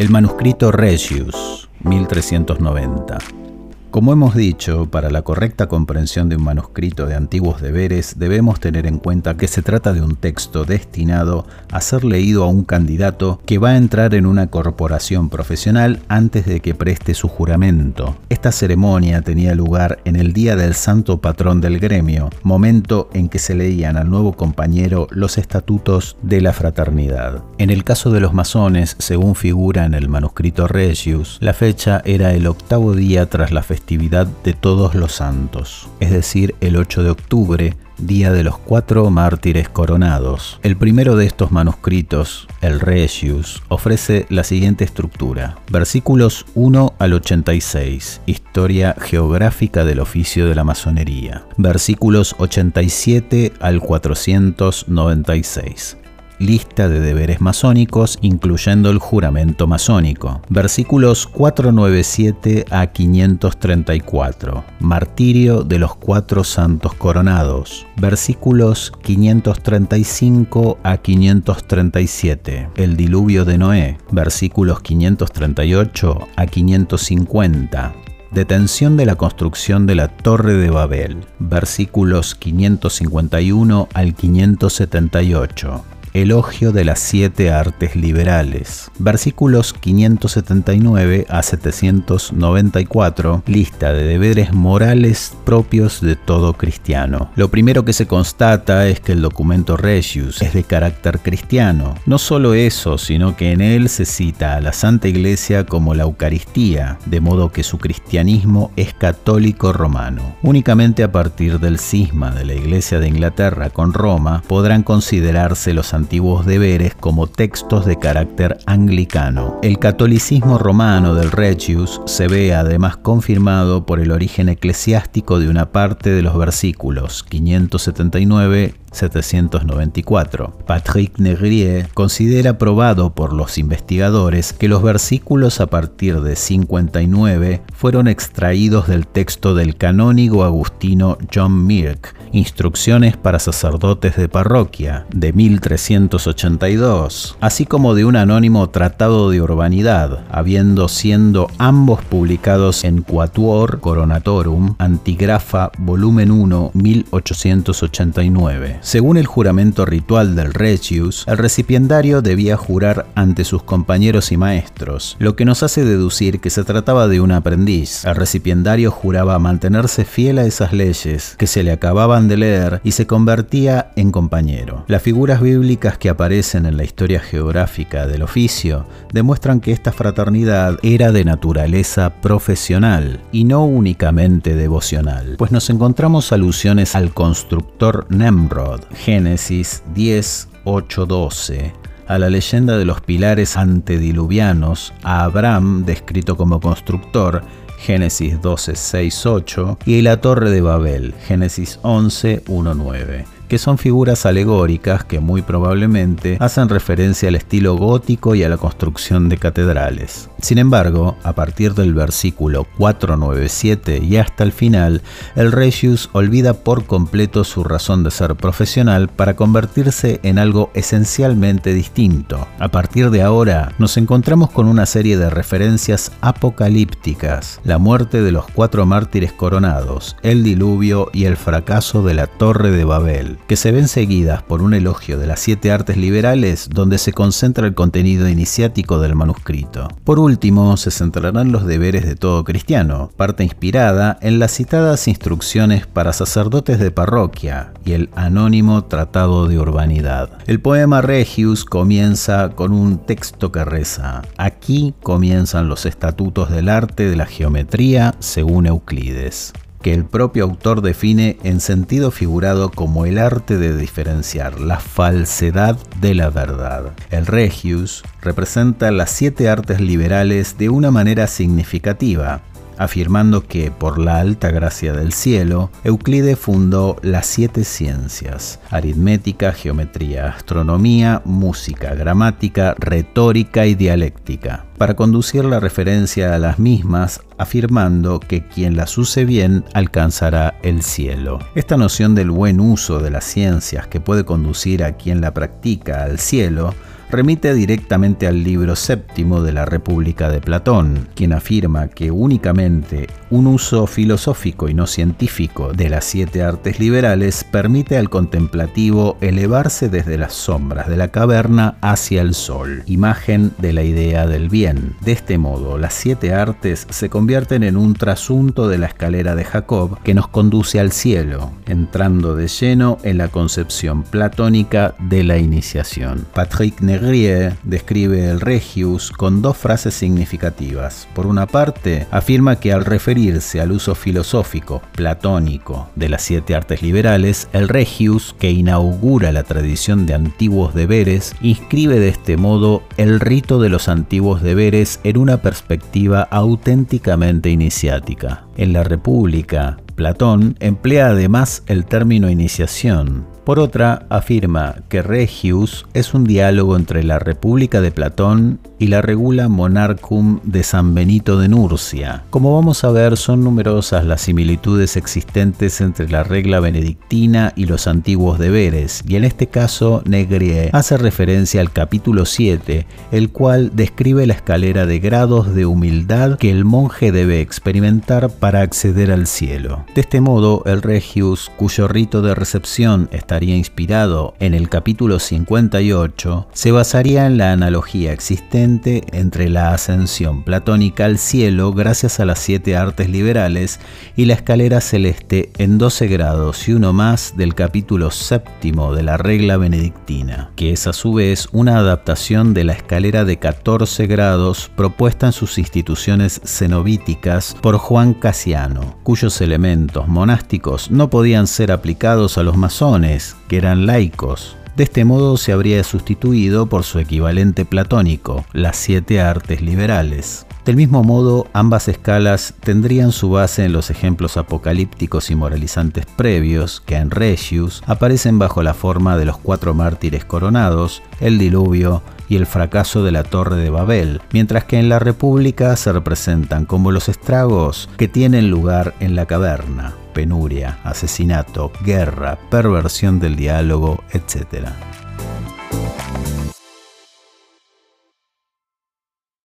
El manuscrito Regius, 1390. Como hemos dicho, para la correcta comprensión de un manuscrito de antiguos deberes debemos tener en cuenta que se trata de un texto destinado a ser leído a un candidato que va a entrar en una corporación profesional antes de que preste su juramento. Esta ceremonia tenía lugar en el día del santo patrón del gremio, momento en que se leían al nuevo compañero los estatutos de la fraternidad. En el caso de los masones, según figura en el manuscrito Regius, la fecha era el octavo día tras la festividad de todos los santos, es decir, el 8 de octubre, día de los cuatro mártires coronados. El primero de estos manuscritos, el Regius, ofrece la siguiente estructura. Versículos 1 al 86, historia geográfica del oficio de la masonería. Versículos 87 al 496 lista de deberes masónicos, incluyendo el juramento masónico. Versículos 497 a 534. Martirio de los cuatro santos coronados. Versículos 535 a 537. El diluvio de Noé. Versículos 538 a 550 detención de la construcción de la Torre de Babel, versículos 551 al 578. Elogio de las siete artes liberales. Versículos 579 a 794, lista de deberes morales propios de todo cristiano. Lo primero que se constata es que el documento Regius es de carácter cristiano. No solo eso, sino que en él se cita a la Santa Iglesia como la Eucaristía, de modo que su cristianismo es católico romano. Únicamente a partir del cisma de la Iglesia de Inglaterra con Roma podrán considerarse los antiguos deberes como textos de carácter anglicano. El catolicismo romano del Regius se ve además confirmado por el origen eclesiástico de una parte de los versículos 579 794. Patrick Negrier considera probado por los investigadores que los versículos a partir de 59 fueron extraídos del texto del canónigo agustino John Mirk, Instrucciones para sacerdotes de parroquia, de 1382, así como de un anónimo tratado de urbanidad, habiendo siendo ambos publicados en Quatuor Coronatorum, Antigrafa, volumen 1, 1889. Según el juramento ritual del Regius, el recipiendario debía jurar ante sus compañeros y maestros, lo que nos hace deducir que se trataba de un aprendiz. El recipiendario juraba mantenerse fiel a esas leyes que se le acababan de leer y se convertía en compañero. Las figuras bíblicas que aparecen en la historia geográfica del oficio demuestran que esta fraternidad era de naturaleza profesional y no únicamente devocional, pues nos encontramos alusiones al constructor Nemrod, Génesis 10, 8, 12, a la leyenda de los pilares antediluvianos, a Abraham, descrito como constructor, Génesis 12, 6, 8, y la Torre de Babel, Génesis 11, 1, 9 que son figuras alegóricas que muy probablemente hacen referencia al estilo gótico y a la construcción de catedrales. Sin embargo, a partir del versículo 497 y hasta el final, el Regius olvida por completo su razón de ser profesional para convertirse en algo esencialmente distinto. A partir de ahora, nos encontramos con una serie de referencias apocalípticas, la muerte de los cuatro mártires coronados, el diluvio y el fracaso de la Torre de Babel que se ven seguidas por un elogio de las siete artes liberales donde se concentra el contenido iniciático del manuscrito. Por último, se centrarán los deberes de todo cristiano, parte inspirada en las citadas instrucciones para sacerdotes de parroquia y el anónimo Tratado de Urbanidad. El poema Regius comienza con un texto que reza, aquí comienzan los estatutos del arte de la geometría según Euclides que el propio autor define en sentido figurado como el arte de diferenciar la falsedad de la verdad. El Regius representa las siete artes liberales de una manera significativa, afirmando que, por la alta gracia del cielo, Euclides fundó las siete ciencias, aritmética, geometría, astronomía, música, gramática, retórica y dialéctica, para conducir la referencia a las mismas, afirmando que quien las use bien alcanzará el cielo. Esta noción del buen uso de las ciencias que puede conducir a quien la practica al cielo remite directamente al libro séptimo de la República de Platón, quien afirma que únicamente un uso filosófico y no científico de las siete artes liberales permite al contemplativo elevarse desde las sombras de la caverna hacia el sol, imagen de la idea del bien. De este modo, las siete artes se convierten en un trasunto de la escalera de Jacob que nos conduce al cielo, entrando de lleno en la concepción platónica de la iniciación. Patrick Negrier describe el Regius con dos frases significativas. Por una parte, afirma que al referirse al uso filosófico platónico de las siete artes liberales, el Regius, que inaugura la tradición de antiguos deberes, inscribe de este modo el rito de los antiguos deberes en una perspectiva auténticamente iniciática. En la República, Platón emplea además el término iniciación, por otra, afirma que Regius es un diálogo entre la República de Platón y la Regula Monarchum de San Benito de Nurcia. Como vamos a ver, son numerosas las similitudes existentes entre la regla benedictina y los antiguos deberes, y en este caso Negrier hace referencia al capítulo 7, el cual describe la escalera de grados de humildad que el monje debe experimentar para acceder al cielo. De este modo, el Regius, cuyo rito de recepción está inspirado en el capítulo 58, se basaría en la analogía existente entre la ascensión platónica al cielo gracias a las siete artes liberales y la escalera celeste en 12 grados y uno más del capítulo séptimo de la regla benedictina, que es a su vez una adaptación de la escalera de 14 grados propuesta en sus instituciones cenobíticas por Juan Casiano, cuyos elementos monásticos no podían ser aplicados a los masones, que eran laicos. De este modo se habría sustituido por su equivalente platónico, las siete artes liberales. Del mismo modo, ambas escalas tendrían su base en los ejemplos apocalípticos y moralizantes previos, que en Regius aparecen bajo la forma de los cuatro mártires coronados, el diluvio y el fracaso de la Torre de Babel, mientras que en la República se representan como los estragos que tienen lugar en la caverna penuria, asesinato, guerra, perversión del diálogo, etc.